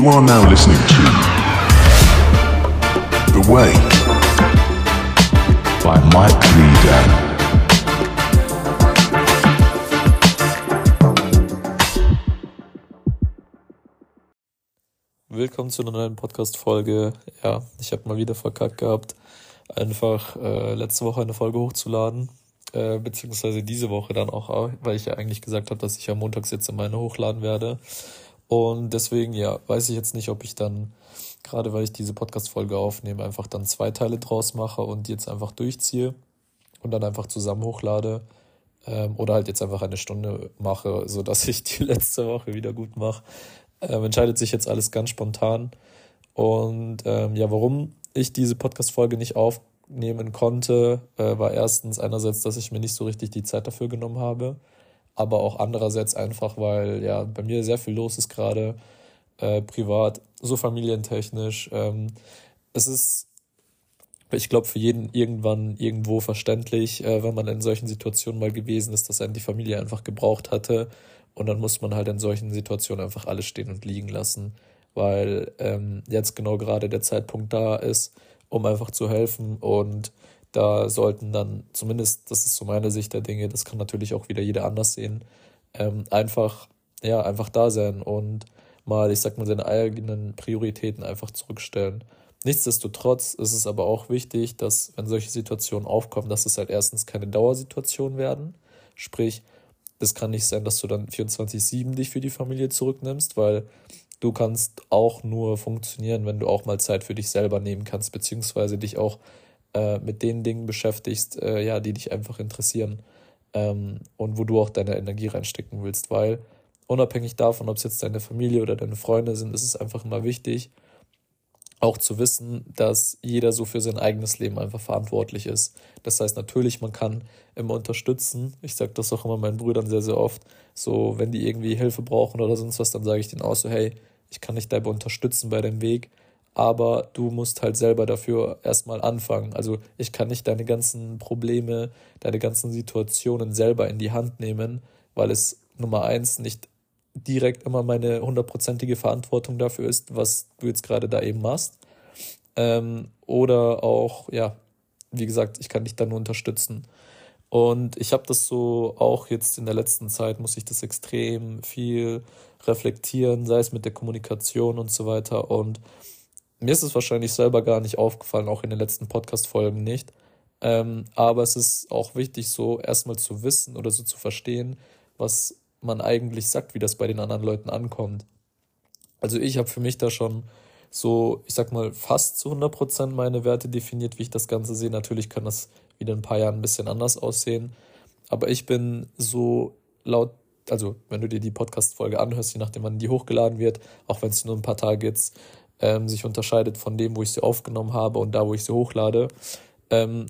You are now listening to The Way by Mike Leader. Willkommen zu einer neuen Podcast-Folge. Ja, ich habe mal wieder verkackt gehabt, einfach äh, letzte Woche eine Folge hochzuladen. Äh, beziehungsweise diese Woche dann auch, weil ich ja eigentlich gesagt habe, dass ich am Montag jetzt meine hochladen werde. Und deswegen, ja, weiß ich jetzt nicht, ob ich dann, gerade weil ich diese Podcast-Folge aufnehme, einfach dann zwei Teile draus mache und jetzt einfach durchziehe und dann einfach zusammen hochlade. Ähm, oder halt jetzt einfach eine Stunde mache, so dass ich die letzte Woche wieder gut mache. Ähm, entscheidet sich jetzt alles ganz spontan. Und ähm, ja, warum ich diese Podcast-Folge nicht aufnehmen konnte, äh, war erstens einerseits, dass ich mir nicht so richtig die Zeit dafür genommen habe, aber auch andererseits einfach, weil ja bei mir sehr viel los ist gerade, äh, privat, so familientechnisch. Ähm, es ist, ich glaube, für jeden irgendwann irgendwo verständlich, äh, wenn man in solchen Situationen mal gewesen ist, dass einen die Familie einfach gebraucht hatte und dann muss man halt in solchen Situationen einfach alles stehen und liegen lassen, weil ähm, jetzt genau gerade der Zeitpunkt da ist, um einfach zu helfen. Und da sollten dann, zumindest, das ist so meine Sicht der Dinge, das kann natürlich auch wieder jeder anders sehen, ähm, einfach, ja, einfach da sein und mal, ich sag mal, seine eigenen Prioritäten einfach zurückstellen. Nichtsdestotrotz ist es aber auch wichtig, dass, wenn solche Situationen aufkommen, dass es halt erstens keine Dauersituation werden. Sprich, es kann nicht sein, dass du dann 24-7 dich für die Familie zurücknimmst, weil du kannst auch nur funktionieren, wenn du auch mal Zeit für dich selber nehmen kannst, beziehungsweise dich auch äh, mit den Dingen beschäftigst, äh, ja, die dich einfach interessieren ähm, und wo du auch deine Energie reinstecken willst, weil unabhängig davon, ob es jetzt deine Familie oder deine Freunde sind, ist es einfach immer wichtig, auch zu wissen, dass jeder so für sein eigenes Leben einfach verantwortlich ist. Das heißt natürlich, man kann immer unterstützen. Ich sage das auch immer meinen Brüdern sehr, sehr oft. So, wenn die irgendwie Hilfe brauchen oder sonst was, dann sage ich denen auch so, hey, ich kann dich dabei unterstützen bei deinem Weg, aber du musst halt selber dafür erstmal anfangen. Also ich kann nicht deine ganzen Probleme, deine ganzen Situationen selber in die Hand nehmen, weil es Nummer eins nicht direkt immer meine hundertprozentige Verantwortung dafür ist, was du jetzt gerade da eben machst. Ähm, oder auch, ja, wie gesagt, ich kann dich da nur unterstützen. Und ich habe das so auch jetzt in der letzten Zeit, muss ich das extrem viel reflektieren, sei es mit der Kommunikation und so weiter. Und mir ist es wahrscheinlich selber gar nicht aufgefallen, auch in den letzten Podcast-Folgen nicht. Ähm, aber es ist auch wichtig, so erstmal zu wissen oder so zu verstehen, was man eigentlich sagt, wie das bei den anderen Leuten ankommt. Also ich habe für mich da schon so, ich sag mal, fast zu 100% meine Werte definiert, wie ich das Ganze sehe. Natürlich kann das wieder in ein paar Jahren ein bisschen anders aussehen. Aber ich bin so laut, also wenn du dir die Podcast-Folge anhörst, je nachdem wann die hochgeladen wird, auch wenn es nur ein paar Tage jetzt ähm, sich unterscheidet von dem, wo ich sie aufgenommen habe und da, wo ich sie hochlade, ähm,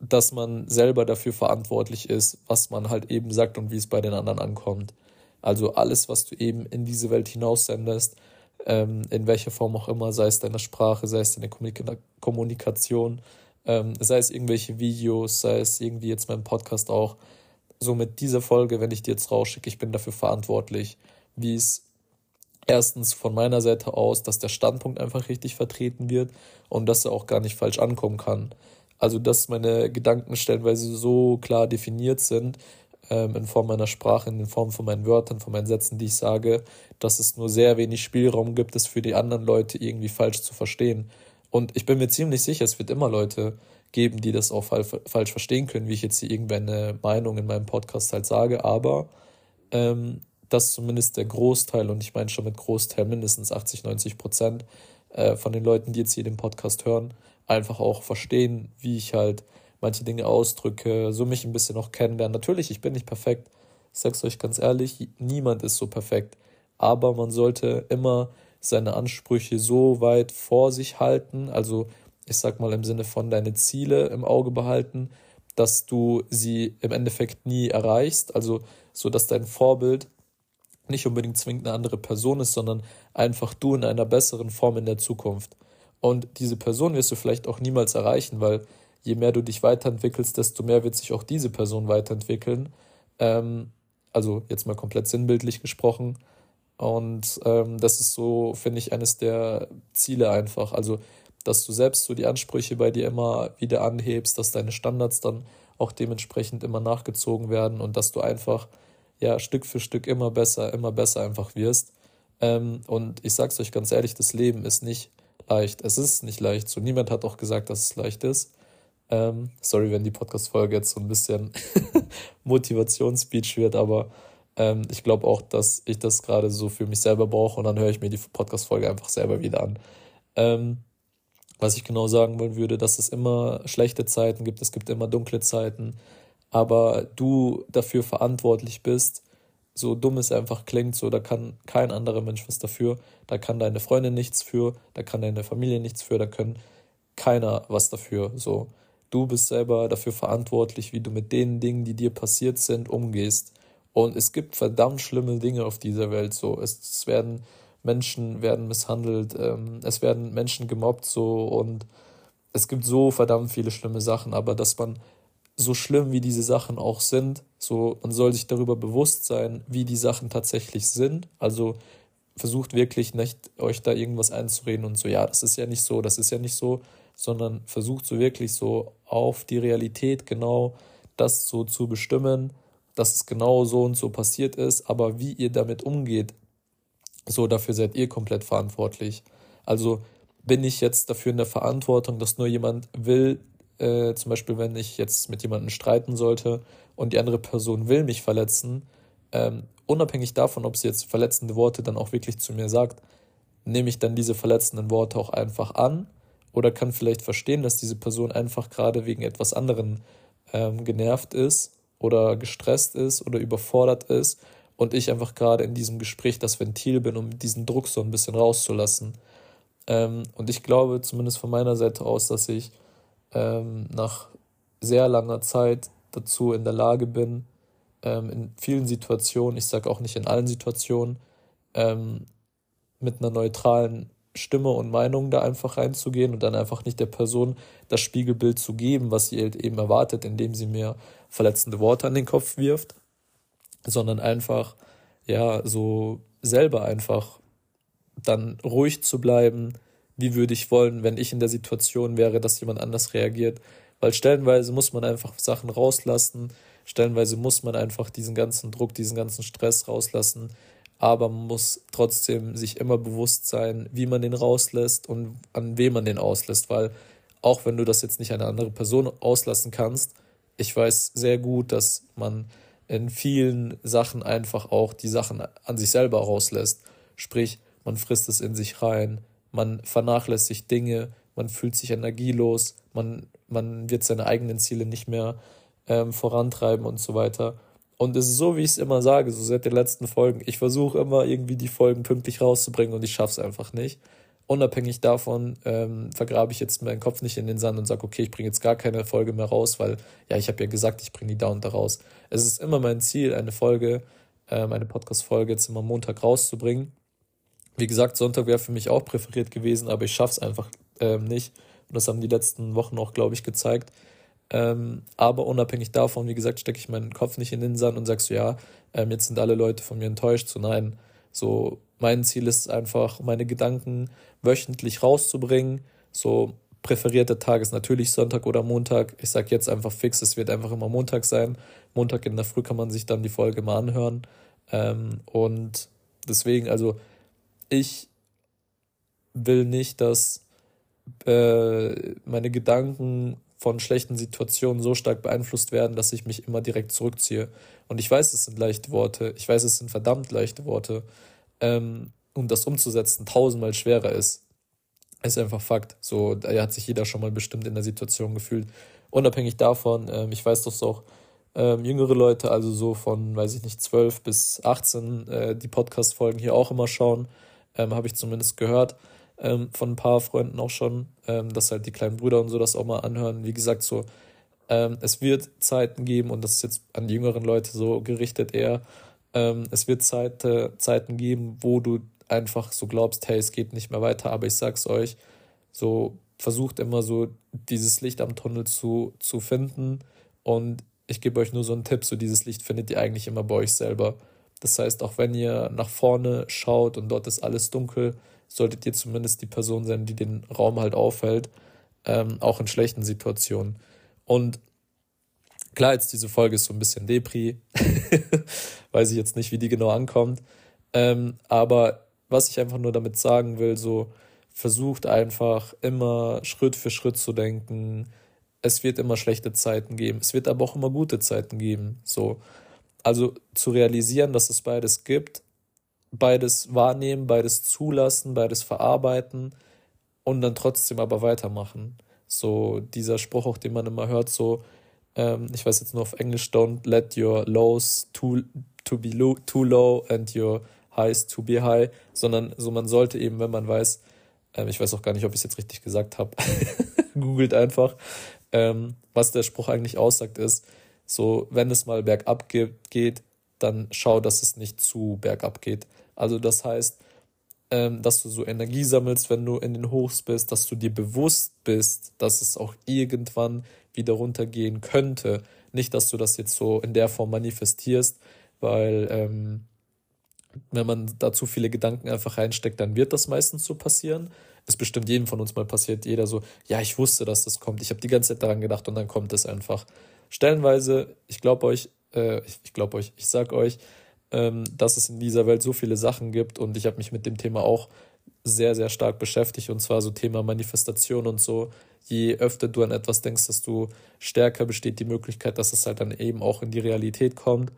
dass man selber dafür verantwortlich ist, was man halt eben sagt und wie es bei den anderen ankommt. Also alles, was du eben in diese Welt hinaussendest, ähm, in welcher Form auch immer, sei es deine Sprache, sei es deine Kommunikation, ähm, sei es irgendwelche Videos, sei es irgendwie jetzt mein Podcast auch. So mit dieser Folge, wenn ich die jetzt rausschicke, ich bin dafür verantwortlich, wie es erstens von meiner Seite aus, dass der Standpunkt einfach richtig vertreten wird und dass er auch gar nicht falsch ankommen kann. Also, dass meine Gedanken stellenweise so klar definiert sind, ähm, in Form meiner Sprache, in Form von meinen Wörtern, von meinen Sätzen, die ich sage, dass es nur sehr wenig Spielraum gibt, es für die anderen Leute irgendwie falsch zu verstehen. Und ich bin mir ziemlich sicher, es wird immer Leute geben, die das auch falsch verstehen können, wie ich jetzt hier irgendeine Meinung in meinem Podcast halt sage, aber ähm, dass zumindest der Großteil, und ich meine schon mit Großteil mindestens 80, 90 Prozent äh, von den Leuten, die jetzt hier den Podcast hören, einfach auch verstehen, wie ich halt manche Dinge ausdrücke, so mich ein bisschen auch kennenlernen. Natürlich, ich bin nicht perfekt. Ich sag's euch ganz ehrlich, niemand ist so perfekt. Aber man sollte immer seine Ansprüche so weit vor sich halten, also ich sag mal im Sinne von deine Ziele im Auge behalten, dass du sie im Endeffekt nie erreichst, also so dass dein Vorbild nicht unbedingt zwingend eine andere Person ist, sondern einfach du in einer besseren Form in der Zukunft. Und diese Person wirst du vielleicht auch niemals erreichen, weil je mehr du dich weiterentwickelst, desto mehr wird sich auch diese Person weiterentwickeln. Ähm, also jetzt mal komplett sinnbildlich gesprochen. Und ähm, das ist so, finde ich, eines der Ziele einfach. Also, dass du selbst so die Ansprüche bei dir immer wieder anhebst, dass deine Standards dann auch dementsprechend immer nachgezogen werden und dass du einfach ja Stück für Stück immer besser, immer besser einfach wirst. Ähm, und ich sag's euch ganz ehrlich, das Leben ist nicht leicht. Es ist nicht leicht. So niemand hat auch gesagt, dass es leicht ist. Ähm, sorry, wenn die Podcast-Folge jetzt so ein bisschen Motivationsspeech wird, aber ähm, ich glaube auch, dass ich das gerade so für mich selber brauche und dann höre ich mir die Podcast-Folge einfach selber wieder an. Ähm, was ich genau sagen wollen würde, dass es immer schlechte Zeiten gibt, es gibt immer dunkle Zeiten, aber du dafür verantwortlich bist, so dumm es einfach klingt, so da kann kein anderer Mensch was dafür, da kann deine Freundin nichts für, da kann deine Familie nichts für, da können keiner was dafür, so. Du bist selber dafür verantwortlich, wie du mit den Dingen, die dir passiert sind, umgehst. Und es gibt verdammt schlimme Dinge auf dieser Welt, so. Es, es werden Menschen werden misshandelt, ähm, es werden Menschen gemobbt, so. Und es gibt so verdammt viele schlimme Sachen, aber dass man so schlimm wie diese Sachen auch sind, so man soll sich darüber bewusst sein, wie die Sachen tatsächlich sind. Also versucht wirklich nicht euch da irgendwas einzureden und so, ja, das ist ja nicht so, das ist ja nicht so, sondern versucht so wirklich so auf die Realität genau das so zu bestimmen, dass es genau so und so passiert ist, aber wie ihr damit umgeht, so dafür seid ihr komplett verantwortlich. Also bin ich jetzt dafür in der Verantwortung, dass nur jemand will, äh, zum Beispiel, wenn ich jetzt mit jemandem streiten sollte und die andere Person will mich verletzen, ähm, unabhängig davon, ob sie jetzt verletzende Worte dann auch wirklich zu mir sagt, nehme ich dann diese verletzenden Worte auch einfach an oder kann vielleicht verstehen, dass diese Person einfach gerade wegen etwas anderem ähm, genervt ist oder gestresst ist oder überfordert ist und ich einfach gerade in diesem Gespräch das Ventil bin, um diesen Druck so ein bisschen rauszulassen. Ähm, und ich glaube zumindest von meiner Seite aus, dass ich ähm, nach sehr langer Zeit dazu in der Lage bin, ähm, in vielen Situationen, ich sage auch nicht in allen Situationen, ähm, mit einer neutralen Stimme und Meinung da einfach reinzugehen und dann einfach nicht der Person das Spiegelbild zu geben, was sie halt eben erwartet, indem sie mir verletzende Worte an den Kopf wirft, sondern einfach, ja, so selber einfach dann ruhig zu bleiben, wie würde ich wollen, wenn ich in der Situation wäre, dass jemand anders reagiert. Weil stellenweise muss man einfach Sachen rauslassen, stellenweise muss man einfach diesen ganzen Druck, diesen ganzen Stress rauslassen, aber man muss trotzdem sich immer bewusst sein, wie man den rauslässt und an wem man den auslässt, weil auch wenn du das jetzt nicht eine andere Person auslassen kannst, ich weiß sehr gut, dass man in vielen Sachen einfach auch die Sachen an sich selber rauslässt. Sprich, man frisst es in sich rein, man vernachlässigt Dinge, man fühlt sich energielos, man, man wird seine eigenen Ziele nicht mehr ähm, vorantreiben und so weiter. Und es ist so, wie ich es immer sage, so seit den letzten Folgen. Ich versuche immer irgendwie die Folgen pünktlich rauszubringen und ich schaffe es einfach nicht. Unabhängig davon ähm, vergrabe ich jetzt meinen Kopf nicht in den Sand und sage, okay, ich bringe jetzt gar keine Folge mehr raus, weil ja, ich habe ja gesagt, ich bringe die da und da raus. Es ist immer mein Ziel, eine Folge, ähm, eine Podcast-Folge jetzt immer Montag rauszubringen. Wie gesagt, Sonntag wäre für mich auch präferiert gewesen, aber ich schaffe es einfach ähm, nicht. Und das haben die letzten Wochen auch, glaube ich, gezeigt. Ähm, aber unabhängig davon, wie gesagt, stecke ich meinen Kopf nicht in den Sand und sagst so, ja, ähm, jetzt sind alle Leute von mir enttäuscht. So, nein, so mein Ziel ist einfach, meine Gedanken wöchentlich rauszubringen. So präferierter Tag ist natürlich Sonntag oder Montag. Ich sage jetzt einfach fix, es wird einfach immer Montag sein. Montag in der Früh kann man sich dann die Folge mal anhören. Ähm, und deswegen, also ich will nicht, dass äh, meine Gedanken von schlechten Situationen so stark beeinflusst werden, dass ich mich immer direkt zurückziehe. Und ich weiß, es sind leichte Worte, ich weiß, es sind verdammt leichte Worte. Ähm, und das umzusetzen tausendmal schwerer ist, ist einfach Fakt. So, da hat sich jeder schon mal bestimmt in der Situation gefühlt. Unabhängig davon, ähm, ich weiß, dass auch ähm, jüngere Leute, also so von, weiß ich nicht, 12 bis 18, äh, die Podcast-Folgen hier auch immer schauen ähm, habe ich zumindest gehört ähm, von ein paar Freunden auch schon, ähm, dass halt die kleinen Brüder und so das auch mal anhören. Wie gesagt, so, ähm, es wird Zeiten geben, und das ist jetzt an die jüngeren Leute so gerichtet eher, ähm, es wird Zeit, äh, Zeiten geben, wo du einfach so glaubst, hey, es geht nicht mehr weiter, aber ich sag's euch, so versucht immer so dieses Licht am Tunnel zu, zu finden und ich gebe euch nur so einen Tipp, so dieses Licht findet ihr eigentlich immer bei euch selber. Das heißt, auch wenn ihr nach vorne schaut und dort ist alles dunkel, solltet ihr zumindest die Person sein, die den Raum halt aufhält, ähm, auch in schlechten Situationen. Und klar, jetzt diese Folge ist so ein bisschen Depri, weiß ich jetzt nicht, wie die genau ankommt, ähm, aber was ich einfach nur damit sagen will, so versucht einfach immer Schritt für Schritt zu denken. Es wird immer schlechte Zeiten geben, es wird aber auch immer gute Zeiten geben. So, also zu realisieren, dass es beides gibt, beides wahrnehmen, beides zulassen, beides verarbeiten und dann trotzdem aber weitermachen. So dieser Spruch, auch den man immer hört, so ähm, ich weiß jetzt nur auf Englisch, don't let your lows too, to be low, too low and your highs to be high, sondern so man sollte eben, wenn man weiß, ähm, ich weiß auch gar nicht, ob ich es jetzt richtig gesagt habe, googelt einfach, ähm, was der Spruch eigentlich aussagt, ist, so wenn es mal bergab geht, dann schau, dass es nicht zu bergab geht. Also das heißt, ähm, dass du so Energie sammelst, wenn du in den Hochs bist, dass du dir bewusst bist, dass es auch irgendwann wieder runtergehen könnte. Nicht, dass du das jetzt so in der Form manifestierst, weil ähm, wenn man da zu viele Gedanken einfach reinsteckt, dann wird das meistens so passieren. Es bestimmt jedem von uns mal passiert, jeder so, ja, ich wusste, dass das kommt. Ich habe die ganze Zeit daran gedacht und dann kommt es einfach. Stellenweise, ich glaube euch, äh, ich, glaube euch, ich sag euch, ähm, dass es in dieser Welt so viele Sachen gibt und ich habe mich mit dem Thema auch sehr, sehr stark beschäftigt und zwar so Thema Manifestation und so. Je öfter du an etwas denkst, desto stärker besteht die Möglichkeit, dass es halt dann eben auch in die Realität kommt.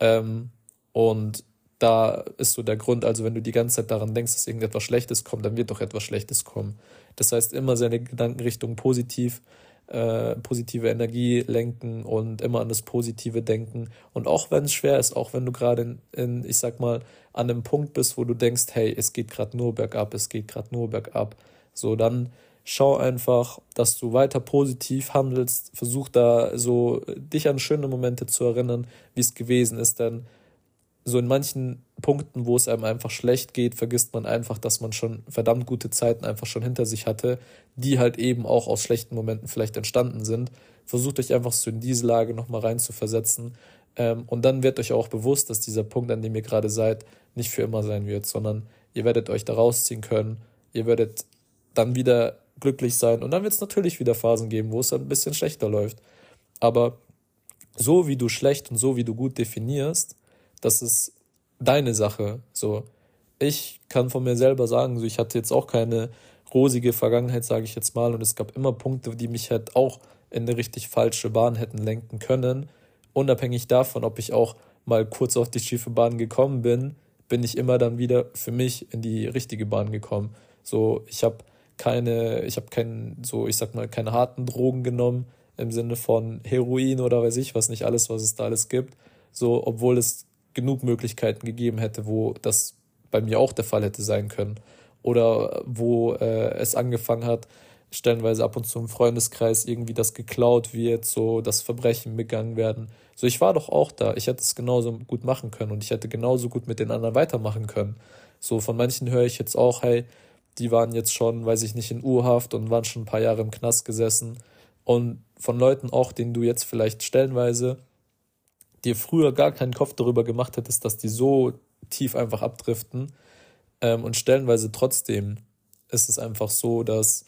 Ähm, und da ist so der Grund, also wenn du die ganze Zeit daran denkst, dass irgendetwas Schlechtes kommt, dann wird doch etwas Schlechtes kommen. Das heißt, immer seine Gedankenrichtung positiv äh, positive Energie lenken und immer an das Positive denken. Und auch wenn es schwer ist, auch wenn du gerade in, in, ich sag mal, an einem Punkt bist, wo du denkst, hey, es geht gerade nur bergab, es geht gerade nur bergab, so dann schau einfach, dass du weiter positiv handelst, versuch da so dich an schöne Momente zu erinnern, wie es gewesen ist, denn so in manchen Punkten, wo es einem einfach schlecht geht, vergisst man einfach, dass man schon verdammt gute Zeiten einfach schon hinter sich hatte, die halt eben auch aus schlechten Momenten vielleicht entstanden sind. Versucht euch einfach so in diese Lage nochmal rein zu versetzen. Ähm, und dann wird euch auch bewusst, dass dieser Punkt, an dem ihr gerade seid, nicht für immer sein wird, sondern ihr werdet euch da rausziehen können. Ihr werdet dann wieder glücklich sein. Und dann wird es natürlich wieder Phasen geben, wo es ein bisschen schlechter läuft. Aber so wie du schlecht und so wie du gut definierst, das ist deine Sache. So, ich kann von mir selber sagen, so ich hatte jetzt auch keine rosige Vergangenheit, sage ich jetzt mal, und es gab immer Punkte, die mich halt auch in eine richtig falsche Bahn hätten lenken können. Unabhängig davon, ob ich auch mal kurz auf die schiefe Bahn gekommen bin, bin ich immer dann wieder für mich in die richtige Bahn gekommen. So, ich habe keine, ich habe keinen, so, ich sag mal, keine harten Drogen genommen im Sinne von Heroin oder weiß ich was nicht alles, was es da alles gibt. So, obwohl es genug Möglichkeiten gegeben hätte, wo das bei mir auch der Fall hätte sein können. Oder wo äh, es angefangen hat, stellenweise ab und zu im Freundeskreis irgendwie das geklaut wird, so dass Verbrechen begangen werden. So, ich war doch auch da. Ich hätte es genauso gut machen können und ich hätte genauso gut mit den anderen weitermachen können. So, von manchen höre ich jetzt auch, hey, die waren jetzt schon, weiß ich nicht, in Urhaft und waren schon ein paar Jahre im Knast gesessen. Und von Leuten auch, denen du jetzt vielleicht stellenweise dir früher gar keinen Kopf darüber gemacht hättest, dass die so tief einfach abdriften. Ähm, und stellenweise trotzdem ist es einfach so, dass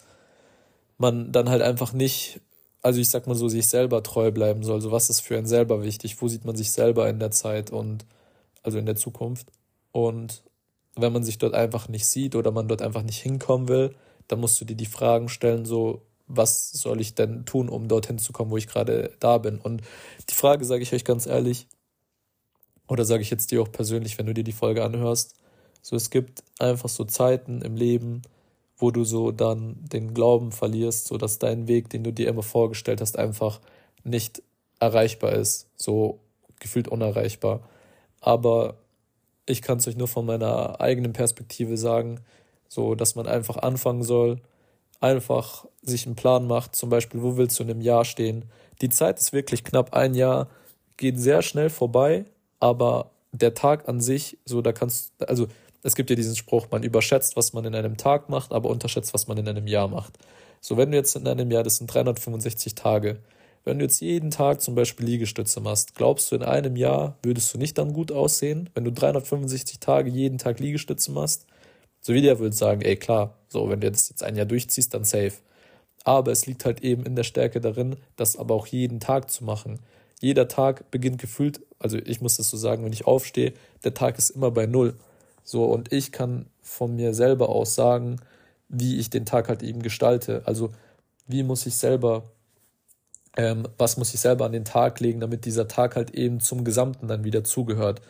man dann halt einfach nicht, also ich sag mal so, sich selber treu bleiben soll. So, was ist für einen selber wichtig? Wo sieht man sich selber in der Zeit und also in der Zukunft? Und wenn man sich dort einfach nicht sieht oder man dort einfach nicht hinkommen will, dann musst du dir die Fragen stellen, so, was soll ich denn tun, um dorthin zu kommen, wo ich gerade da bin? Und die Frage sage ich euch ganz ehrlich, oder sage ich jetzt dir auch persönlich, wenn du dir die Folge anhörst, so es gibt einfach so Zeiten im Leben, wo du so dann den Glauben verlierst, so dass dein Weg, den du dir immer vorgestellt hast, einfach nicht erreichbar ist, so gefühlt unerreichbar. Aber ich kann es euch nur von meiner eigenen Perspektive sagen, so dass man einfach anfangen soll, einfach sich einen Plan macht, zum Beispiel, wo willst du in einem Jahr stehen? Die Zeit ist wirklich knapp, ein Jahr geht sehr schnell vorbei, aber der Tag an sich, so da kannst, also es gibt ja diesen Spruch, man überschätzt, was man in einem Tag macht, aber unterschätzt, was man in einem Jahr macht. So, wenn du jetzt in einem Jahr, das sind 365 Tage, wenn du jetzt jeden Tag zum Beispiel Liegestütze machst, glaubst du, in einem Jahr würdest du nicht dann gut aussehen, wenn du 365 Tage jeden Tag Liegestütze machst? So wie der würde sagen, ey klar, so wenn du das jetzt ein Jahr durchziehst, dann safe. Aber es liegt halt eben in der Stärke darin, das aber auch jeden Tag zu machen. Jeder Tag beginnt gefühlt, also ich muss das so sagen, wenn ich aufstehe, der Tag ist immer bei Null. So, und ich kann von mir selber aus sagen, wie ich den Tag halt eben gestalte. Also, wie muss ich selber, ähm, was muss ich selber an den Tag legen, damit dieser Tag halt eben zum Gesamten dann wieder zugehört.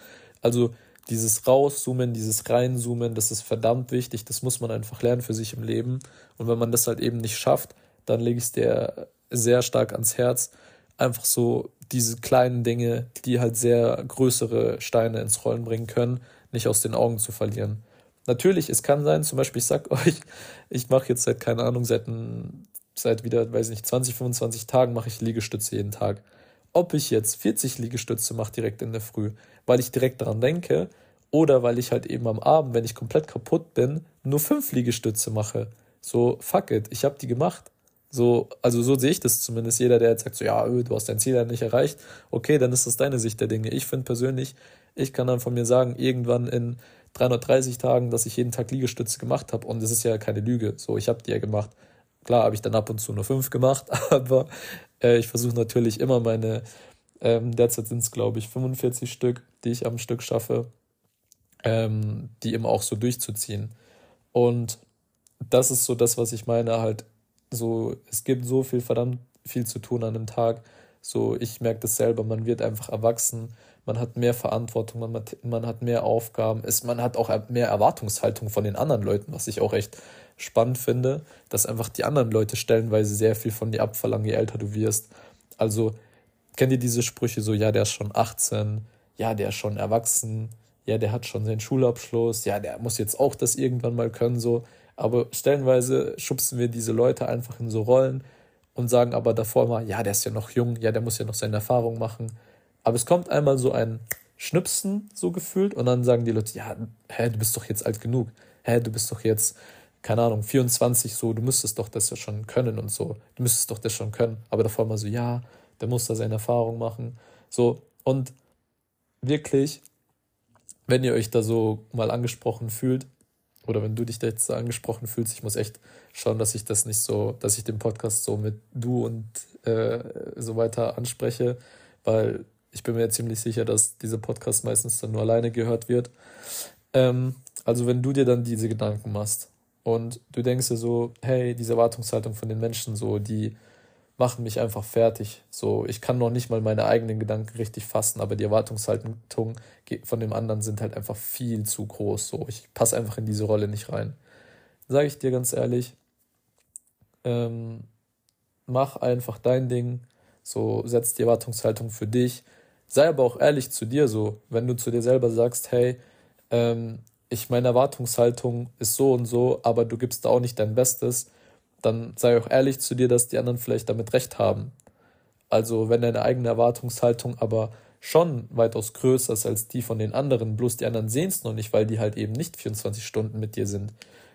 Also, dieses Rauszoomen, dieses Reinzoomen, das ist verdammt wichtig, das muss man einfach lernen für sich im Leben. Und wenn man das halt eben nicht schafft, dann lege ich es dir sehr stark ans Herz, einfach so diese kleinen Dinge, die halt sehr größere Steine ins Rollen bringen können, nicht aus den Augen zu verlieren. Natürlich, es kann sein, zum Beispiel, ich sag euch, ich mache jetzt seit, keine Ahnung, seit, seit wieder, weiß nicht, 20, 25 Tagen mache ich Liegestütze jeden Tag. Ob ich jetzt 40 Liegestütze mache direkt in der Früh, weil ich direkt daran denke, oder weil ich halt eben am Abend, wenn ich komplett kaputt bin, nur fünf Liegestütze mache. So, fuck it, ich habe die gemacht. So, also so sehe ich das zumindest. Jeder, der jetzt sagt, so, ja, öh, du hast dein Ziel ja nicht erreicht, okay, dann ist das deine Sicht der Dinge. Ich finde persönlich, ich kann dann von mir sagen, irgendwann in 330 Tagen, dass ich jeden Tag Liegestütze gemacht habe. Und das ist ja keine Lüge. So, ich habe die ja gemacht. Klar habe ich dann ab und zu nur fünf gemacht, aber äh, ich versuche natürlich immer meine, ähm, derzeit sind es glaube ich 45 Stück, die ich am Stück schaffe, ähm, die immer auch so durchzuziehen. Und das ist so das, was ich meine, halt so, es gibt so viel verdammt viel zu tun an einem Tag. So, ich merke das selber, man wird einfach erwachsen man hat mehr Verantwortung, man hat, man hat mehr Aufgaben, ist, man hat auch mehr Erwartungshaltung von den anderen Leuten, was ich auch echt spannend finde, dass einfach die anderen Leute stellenweise sehr viel von dir abverlangen, je älter du wirst. Also kennt ihr diese Sprüche so, ja, der ist schon 18, ja, der ist schon erwachsen, ja, der hat schon seinen Schulabschluss, ja, der muss jetzt auch das irgendwann mal können, so. Aber stellenweise schubsen wir diese Leute einfach in so Rollen und sagen aber davor mal, ja, der ist ja noch jung, ja, der muss ja noch seine Erfahrung machen. Aber es kommt einmal so ein Schnipsen so gefühlt und dann sagen die Leute, ja, hä, du bist doch jetzt alt genug. Hä, du bist doch jetzt, keine Ahnung, 24 so, du müsstest doch das ja schon können und so. Du müsstest doch das schon können. Aber davor mal so, ja, der muss da seine Erfahrung machen. So, und wirklich, wenn ihr euch da so mal angesprochen fühlt, oder wenn du dich da jetzt so angesprochen fühlst, ich muss echt schauen, dass ich das nicht so, dass ich den Podcast so mit du und äh, so weiter anspreche, weil ich bin mir ziemlich sicher, dass dieser Podcast meistens dann nur alleine gehört wird. Ähm, also wenn du dir dann diese Gedanken machst und du denkst dir so, hey, diese Erwartungshaltung von den Menschen so, die machen mich einfach fertig. So, ich kann noch nicht mal meine eigenen Gedanken richtig fassen, aber die Erwartungshaltung von dem anderen sind halt einfach viel zu groß. So, ich passe einfach in diese Rolle nicht rein. Sage ich dir ganz ehrlich, ähm, mach einfach dein Ding, so setz die Erwartungshaltung für dich sei aber auch ehrlich zu dir so, wenn du zu dir selber sagst, hey, ähm, ich meine Erwartungshaltung ist so und so, aber du gibst da auch nicht dein Bestes, dann sei auch ehrlich zu dir, dass die anderen vielleicht damit recht haben. Also wenn deine eigene Erwartungshaltung aber schon weitaus größer ist als die von den anderen, bloß die anderen sehen es noch nicht, weil die halt eben nicht 24 Stunden mit dir sind.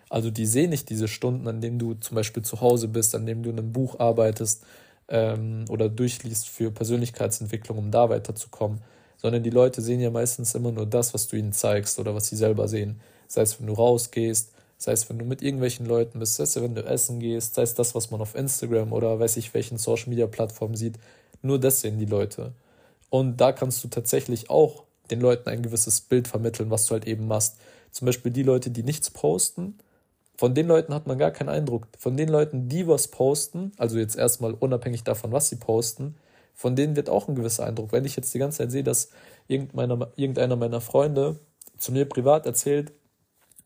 Also die sehen nicht diese Stunden, an denen du zum Beispiel zu Hause bist, an denen du in einem Buch arbeitest, ähm, oder durchliest für Persönlichkeitsentwicklung, um da weiterzukommen, sondern die Leute sehen ja meistens immer nur das, was du ihnen zeigst oder was sie selber sehen. Sei es, wenn du rausgehst, sei es, wenn du mit irgendwelchen Leuten bist, sei es, wenn du essen gehst, sei es das, was man auf Instagram oder weiß ich welchen Social Media Plattformen sieht. Nur das sehen die Leute. Und da kannst du tatsächlich auch den Leuten ein gewisses Bild vermitteln, was du halt eben machst. Zum Beispiel die Leute, die nichts posten, von den Leuten hat man gar keinen Eindruck. Von den Leuten, die was posten, also jetzt erstmal unabhängig davon, was sie posten, von denen wird auch ein gewisser Eindruck. Wenn ich jetzt die ganze Zeit sehe, dass irgendeiner meiner Freunde zu mir privat erzählt,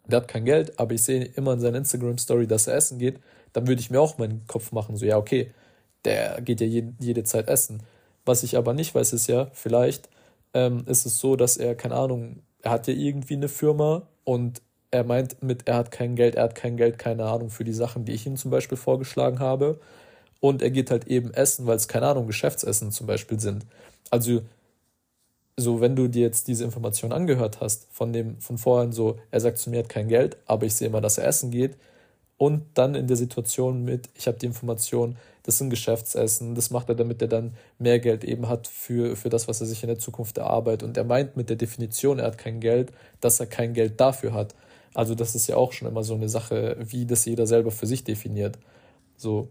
der hat kein Geld, aber ich sehe immer in seiner Instagram-Story, dass er essen geht, dann würde ich mir auch meinen Kopf machen, so ja, okay, der geht ja jede, jede Zeit essen. Was ich aber nicht weiß, ist ja, vielleicht ähm, ist es so, dass er, keine Ahnung, er hat ja irgendwie eine Firma und er meint mit, er hat kein Geld, er hat kein Geld, keine Ahnung, für die Sachen, die ich ihm zum Beispiel vorgeschlagen habe. Und er geht halt eben essen, weil es, keine Ahnung, Geschäftsessen zum Beispiel sind. Also, so, wenn du dir jetzt diese Information angehört hast, von dem, von vorhin so, er sagt zu mir, er hat kein Geld, aber ich sehe immer, dass er essen geht. und dann in der Situation mit, ich habe die Information, das ein Geschäftsessen, das macht er, damit er dann mehr Geld eben hat für, für das, was er sich in der Zukunft erarbeitet. Und er meint mit der Definition, er hat kein Geld, dass er kein Geld dafür hat. Also das ist ja auch schon immer so eine Sache, wie das jeder selber für sich definiert. So.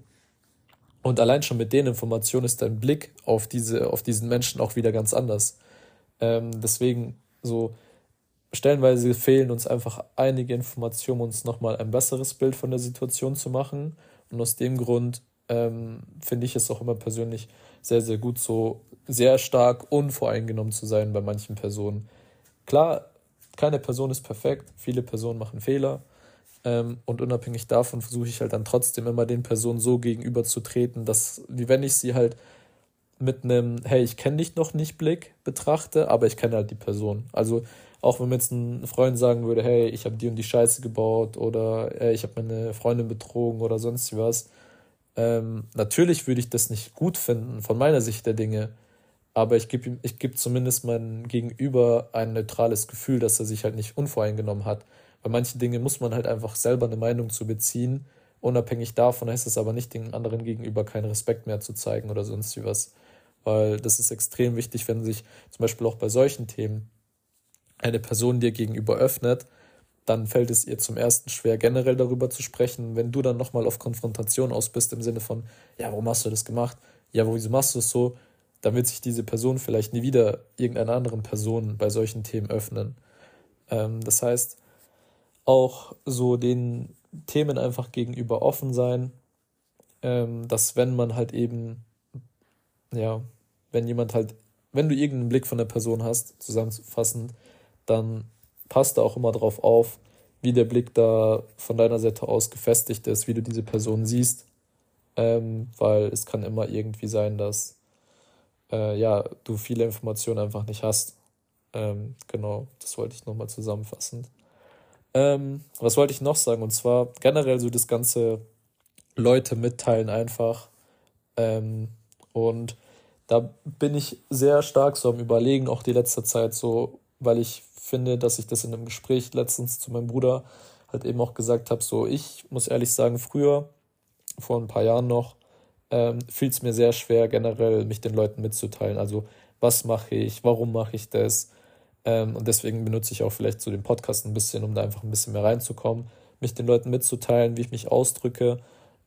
Und allein schon mit den Informationen ist dein Blick auf diese, auf diesen Menschen auch wieder ganz anders. Ähm, deswegen so stellenweise fehlen uns einfach einige Informationen, um uns nochmal ein besseres Bild von der Situation zu machen. Und aus dem Grund ähm, finde ich es auch immer persönlich sehr, sehr gut, so sehr stark unvoreingenommen zu sein bei manchen Personen. Klar, keine Person ist perfekt, viele Personen machen Fehler. Ähm, und unabhängig davon versuche ich halt dann trotzdem immer den Personen so gegenüberzutreten, dass, wie wenn ich sie halt mit einem, hey, ich kenne dich noch nicht Blick betrachte, aber ich kenne halt die Person. Also auch wenn mir jetzt ein Freund sagen würde, hey, ich habe die und die Scheiße gebaut oder hey, ich habe meine Freundin betrogen oder sonst was, ähm, natürlich würde ich das nicht gut finden von meiner Sicht der Dinge, aber ich gebe ich geb zumindest meinem Gegenüber ein neutrales Gefühl, dass er sich halt nicht unvoreingenommen hat. Weil manche Dinge muss man halt einfach selber eine Meinung zu beziehen. Unabhängig davon heißt es aber nicht, den anderen gegenüber keinen Respekt mehr zu zeigen oder sonst wie was. Weil das ist extrem wichtig, wenn sich zum Beispiel auch bei solchen Themen eine Person dir gegenüber öffnet, dann fällt es ihr zum ersten schwer, generell darüber zu sprechen. Wenn du dann nochmal auf Konfrontation aus bist, im Sinne von, ja, warum hast du das gemacht? Ja, wieso machst du es so? Dann wird sich diese Person vielleicht nie wieder irgendeiner anderen Person bei solchen Themen öffnen. Ähm, das heißt, auch so den Themen einfach gegenüber offen sein, ähm, dass wenn man halt eben, ja, wenn jemand halt, wenn du irgendeinen Blick von der Person hast, zusammenfassend, dann passt da auch immer drauf auf, wie der Blick da von deiner Seite aus gefestigt ist, wie du diese Person siehst, ähm, weil es kann immer irgendwie sein, dass äh, ja, du viele Informationen einfach nicht hast. Ähm, genau, das wollte ich nochmal zusammenfassen. Ähm, was wollte ich noch sagen? Und zwar generell so das ganze Leute mitteilen einfach. Ähm, und da bin ich sehr stark so am Überlegen, auch die letzte Zeit so, weil ich finde, dass ich das in einem Gespräch letztens zu meinem Bruder halt eben auch gesagt habe, so ich muss ehrlich sagen, früher, vor ein paar Jahren noch, ähm, fiel es mir sehr schwer, generell mich den Leuten mitzuteilen. Also was mache ich, warum mache ich das? Ähm, und deswegen benutze ich auch vielleicht so den Podcast ein bisschen, um da einfach ein bisschen mehr reinzukommen, mich den Leuten mitzuteilen, wie ich mich ausdrücke,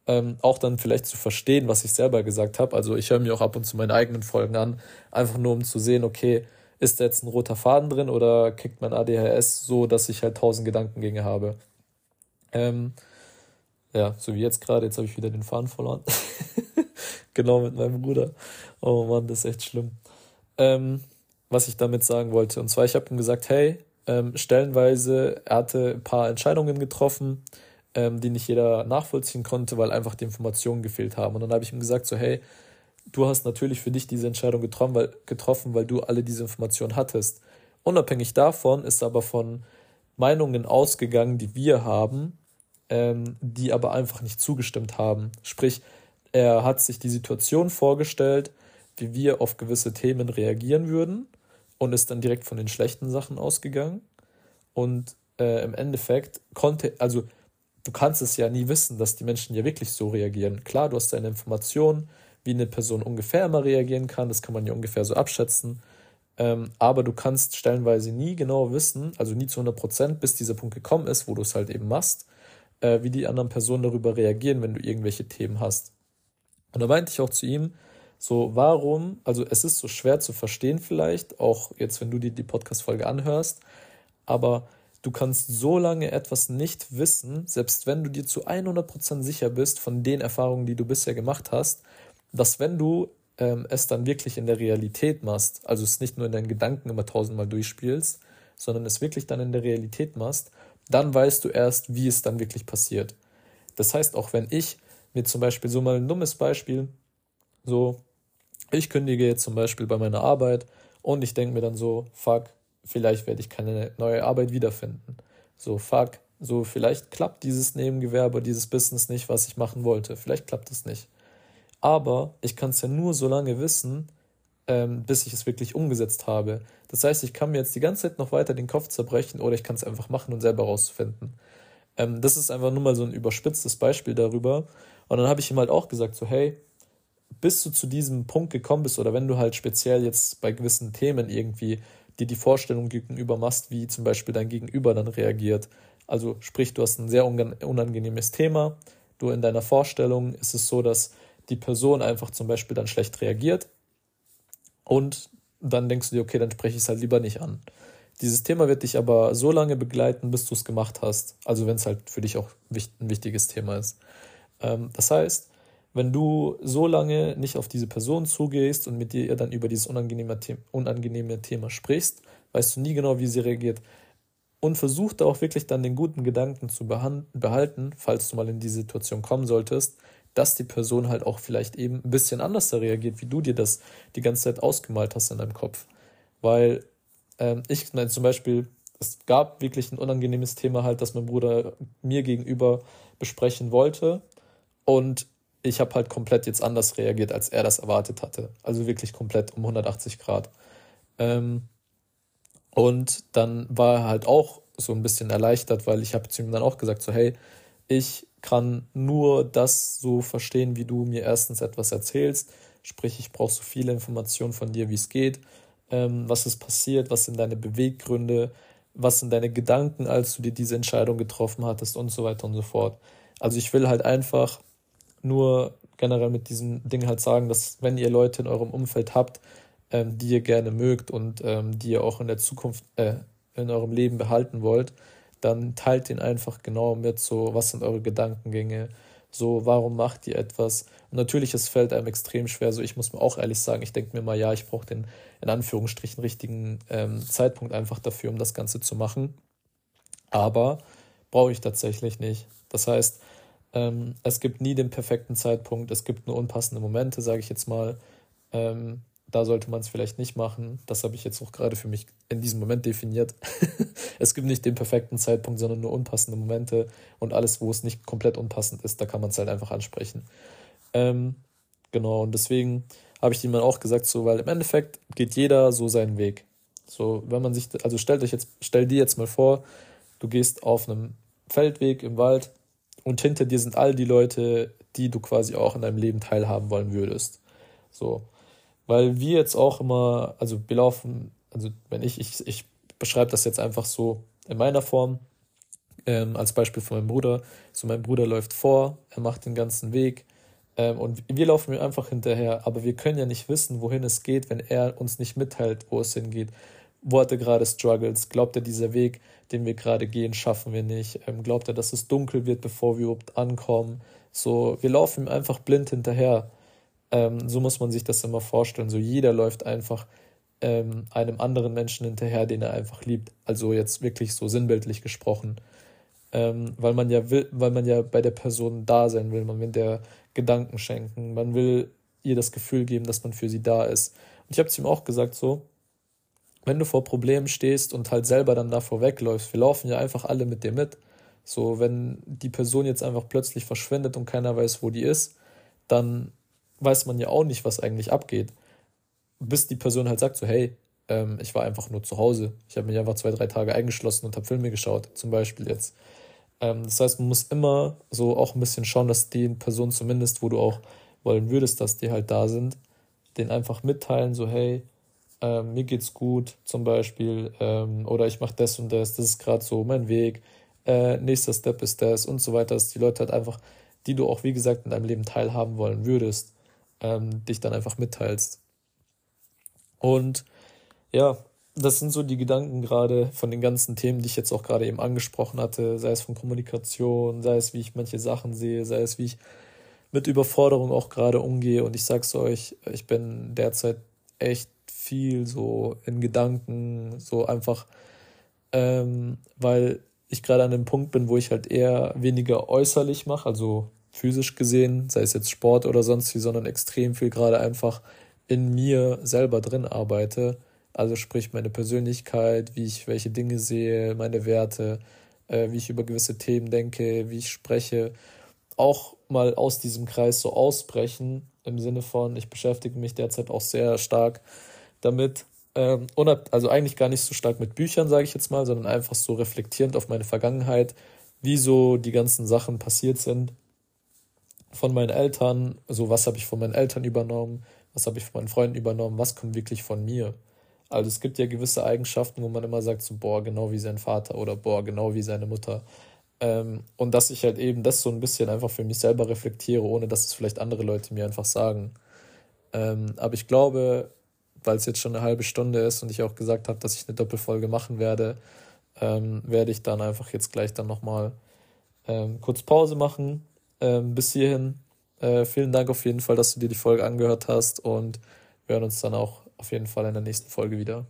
ähm, auch dann vielleicht zu verstehen, was ich selber gesagt habe. Also ich höre mir auch ab und zu meine eigenen Folgen an, einfach nur um zu sehen, okay, ist da jetzt ein roter Faden drin oder kickt mein ADHS so, dass ich halt tausend Gedankengänge habe. Ähm, ja, so wie jetzt gerade, jetzt habe ich wieder den Faden verloren. genau mit meinem Bruder. Oh Mann, das ist echt schlimm. Ähm, was ich damit sagen wollte, und zwar, ich habe ihm gesagt, hey, ähm, stellenweise, er hatte ein paar Entscheidungen getroffen, ähm, die nicht jeder nachvollziehen konnte, weil einfach die Informationen gefehlt haben. Und dann habe ich ihm gesagt, so, hey, du hast natürlich für dich diese Entscheidung getroffen weil, getroffen, weil du alle diese Informationen hattest. Unabhängig davon ist aber von Meinungen ausgegangen, die wir haben, ähm, die aber einfach nicht zugestimmt haben. Sprich, er hat sich die Situation vorgestellt, wie wir auf gewisse Themen reagieren würden und ist dann direkt von den schlechten Sachen ausgegangen. Und äh, im Endeffekt konnte, also du kannst es ja nie wissen, dass die Menschen ja wirklich so reagieren. Klar, du hast deine Informationen, wie eine Person ungefähr immer reagieren kann. Das kann man ja ungefähr so abschätzen. Ähm, aber du kannst stellenweise nie genau wissen, also nie zu 100 Prozent, bis dieser Punkt gekommen ist, wo du es halt eben machst, äh, wie die anderen Personen darüber reagieren, wenn du irgendwelche Themen hast. Und da meinte ich auch zu ihm, so, warum, also es ist so schwer zu verstehen vielleicht, auch jetzt, wenn du dir die Podcast-Folge anhörst, aber du kannst so lange etwas nicht wissen, selbst wenn du dir zu 100% sicher bist von den Erfahrungen, die du bisher gemacht hast, dass wenn du ähm, es dann wirklich in der Realität machst, also es nicht nur in deinen Gedanken immer tausendmal durchspielst, sondern es wirklich dann in der Realität machst, dann weißt du erst, wie es dann wirklich passiert. Das heißt, auch wenn ich mir zum Beispiel so mal ein dummes Beispiel, so, ich kündige jetzt zum Beispiel bei meiner Arbeit und ich denke mir dann so, fuck, vielleicht werde ich keine neue Arbeit wiederfinden. So, fuck, so, vielleicht klappt dieses Nebengewerbe, dieses Business nicht, was ich machen wollte. Vielleicht klappt es nicht. Aber ich kann es ja nur so lange wissen, ähm, bis ich es wirklich umgesetzt habe. Das heißt, ich kann mir jetzt die ganze Zeit noch weiter den Kopf zerbrechen oder ich kann es einfach machen und selber rausfinden. Ähm, das ist einfach nur mal so ein überspitztes Beispiel darüber. Und dann habe ich ihm halt auch gesagt, so, hey, bis du zu diesem Punkt gekommen bist oder wenn du halt speziell jetzt bei gewissen Themen irgendwie dir die Vorstellung gegenüber machst, wie zum Beispiel dein Gegenüber dann reagiert. Also sprich, du hast ein sehr unangenehmes Thema, du in deiner Vorstellung ist es so, dass die Person einfach zum Beispiel dann schlecht reagiert und dann denkst du dir, okay, dann spreche ich es halt lieber nicht an. Dieses Thema wird dich aber so lange begleiten, bis du es gemacht hast. Also wenn es halt für dich auch ein wichtiges Thema ist. Ähm, das heißt, wenn du so lange nicht auf diese Person zugehst und mit ihr dann über dieses unangenehme, The unangenehme Thema sprichst, weißt du nie genau, wie sie reagiert. Und versuch da auch wirklich dann den guten Gedanken zu behalten, falls du mal in die Situation kommen solltest, dass die Person halt auch vielleicht eben ein bisschen anders da reagiert, wie du dir das die ganze Zeit ausgemalt hast in deinem Kopf. Weil ähm, ich meine zum Beispiel, es gab wirklich ein unangenehmes Thema halt, das mein Bruder mir gegenüber besprechen wollte. Und ich habe halt komplett jetzt anders reagiert, als er das erwartet hatte. Also wirklich komplett um 180 Grad. Ähm, und dann war er halt auch so ein bisschen erleichtert, weil ich habe zu ihm dann auch gesagt, so hey, ich kann nur das so verstehen, wie du mir erstens etwas erzählst. Sprich, ich brauche so viele Informationen von dir, wie es geht. Ähm, was ist passiert? Was sind deine Beweggründe? Was sind deine Gedanken, als du dir diese Entscheidung getroffen hattest und so weiter und so fort. Also ich will halt einfach nur generell mit diesem Ding halt sagen, dass wenn ihr Leute in eurem Umfeld habt, ähm, die ihr gerne mögt und ähm, die ihr auch in der Zukunft äh, in eurem Leben behalten wollt, dann teilt den einfach genau mit, so was sind eure Gedankengänge, so warum macht ihr etwas. Und natürlich, es fällt einem extrem schwer, so ich muss mir auch ehrlich sagen, ich denke mir mal, ja, ich brauche den in Anführungsstrichen richtigen ähm, Zeitpunkt einfach dafür, um das Ganze zu machen. Aber brauche ich tatsächlich nicht. Das heißt, ähm, es gibt nie den perfekten Zeitpunkt, es gibt nur unpassende Momente, sage ich jetzt mal. Ähm, da sollte man es vielleicht nicht machen. Das habe ich jetzt auch gerade für mich in diesem Moment definiert. es gibt nicht den perfekten Zeitpunkt, sondern nur unpassende Momente und alles, wo es nicht komplett unpassend ist, da kann man es halt einfach ansprechen. Ähm, genau, und deswegen habe ich ihm dann auch gesagt, so, weil im Endeffekt geht jeder so seinen Weg. So, wenn man sich, also stellt euch jetzt, stell dir jetzt mal vor, du gehst auf einem Feldweg im Wald und hinter dir sind all die Leute, die du quasi auch in deinem Leben teilhaben wollen würdest. So, weil wir jetzt auch immer, also wir laufen, also wenn ich, ich, ich beschreibe das jetzt einfach so in meiner Form, ähm, als Beispiel von meinem Bruder. So, mein Bruder läuft vor, er macht den ganzen Weg ähm, und wir laufen ihm einfach hinterher. Aber wir können ja nicht wissen, wohin es geht, wenn er uns nicht mitteilt, wo es hingeht. Wo hat er gerade Struggles? Glaubt er, dieser Weg, den wir gerade gehen, schaffen wir nicht? Ähm, glaubt er, dass es dunkel wird, bevor wir überhaupt ankommen? So, wir laufen ihm einfach blind hinterher. Ähm, so muss man sich das immer vorstellen. So jeder läuft einfach ähm, einem anderen Menschen hinterher, den er einfach liebt. Also jetzt wirklich so sinnbildlich gesprochen. Ähm, weil man ja will, weil man ja bei der Person da sein will. Man will der Gedanken schenken. Man will ihr das Gefühl geben, dass man für sie da ist. Und ich habe zu ihm auch gesagt, so, wenn du vor Problemen stehst und halt selber dann davor wegläufst, wir laufen ja einfach alle mit dir mit. So, wenn die Person jetzt einfach plötzlich verschwindet und keiner weiß, wo die ist, dann weiß man ja auch nicht, was eigentlich abgeht. Bis die Person halt sagt so, hey, ähm, ich war einfach nur zu Hause. Ich habe mich einfach zwei, drei Tage eingeschlossen und habe Filme geschaut, zum Beispiel jetzt. Ähm, das heißt, man muss immer so auch ein bisschen schauen, dass die Personen zumindest, wo du auch wollen würdest, dass die halt da sind, den einfach mitteilen, so, hey, ähm, mir geht's gut, zum Beispiel, ähm, oder ich mache das und das, das ist gerade so mein Weg, äh, nächster Step ist das und so weiter, dass die Leute halt einfach, die du auch, wie gesagt, in deinem Leben teilhaben wollen würdest, ähm, dich dann einfach mitteilst. Und ja, das sind so die Gedanken gerade von den ganzen Themen, die ich jetzt auch gerade eben angesprochen hatte, sei es von Kommunikation, sei es wie ich manche Sachen sehe, sei es wie ich mit Überforderung auch gerade umgehe. Und ich sag's euch, ich bin derzeit echt viel so in Gedanken, so einfach, ähm, weil ich gerade an dem Punkt bin, wo ich halt eher weniger äußerlich mache, also physisch gesehen, sei es jetzt Sport oder sonst wie, sondern extrem viel gerade einfach in mir selber drin arbeite. Also sprich meine Persönlichkeit, wie ich welche Dinge sehe, meine Werte, äh, wie ich über gewisse Themen denke, wie ich spreche. Auch mal aus diesem Kreis so ausbrechen, im Sinne von, ich beschäftige mich derzeit auch sehr stark damit, ähm, also eigentlich gar nicht so stark mit Büchern, sage ich jetzt mal, sondern einfach so reflektierend auf meine Vergangenheit, wieso die ganzen Sachen passiert sind. Von meinen Eltern, so was habe ich von meinen Eltern übernommen, was habe ich von meinen Freunden übernommen, was kommt wirklich von mir. Also es gibt ja gewisse Eigenschaften, wo man immer sagt, so, boah, genau wie sein Vater oder boah, genau wie seine Mutter. Ähm, und dass ich halt eben das so ein bisschen einfach für mich selber reflektiere, ohne dass es vielleicht andere Leute mir einfach sagen. Ähm, aber ich glaube, weil es jetzt schon eine halbe Stunde ist und ich auch gesagt habe, dass ich eine Doppelfolge machen werde, ähm, werde ich dann einfach jetzt gleich dann nochmal ähm, kurz Pause machen. Ähm, bis hierhin. Äh, vielen Dank auf jeden Fall, dass du dir die Folge angehört hast und wir hören uns dann auch auf jeden Fall in der nächsten Folge wieder.